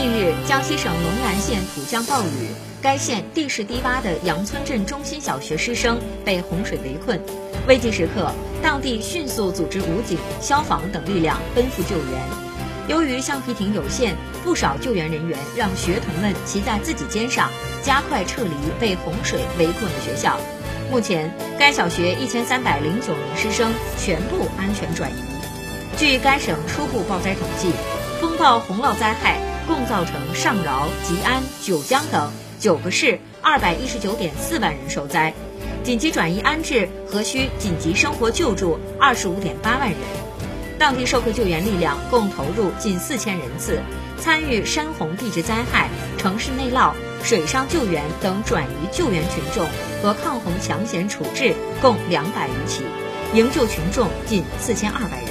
近日，江西省龙南县土降暴雨，该县地势低洼的杨村镇中心小学师生被洪水围困。危急时刻，当地迅速组织武警、消防等力量奔赴救援。由于橡皮艇有限，不少救援人员让学童们骑在自己肩上，加快撤离被洪水围困的学校。目前，该小学一千三百零九名师生全部安全转移。据该省初步报灾统计，风暴洪涝灾害共造成上饶、吉安、九江等九个市二百一十九点四万人受灾，紧急转移安置和需紧急生活救助二十五点八万人。当地社会救援力量共投入近四千人次，参与山洪地质灾害、城市内涝。水上救援等转移救援群众和抗洪抢险处置共两百余起，营救群众近四千二百人。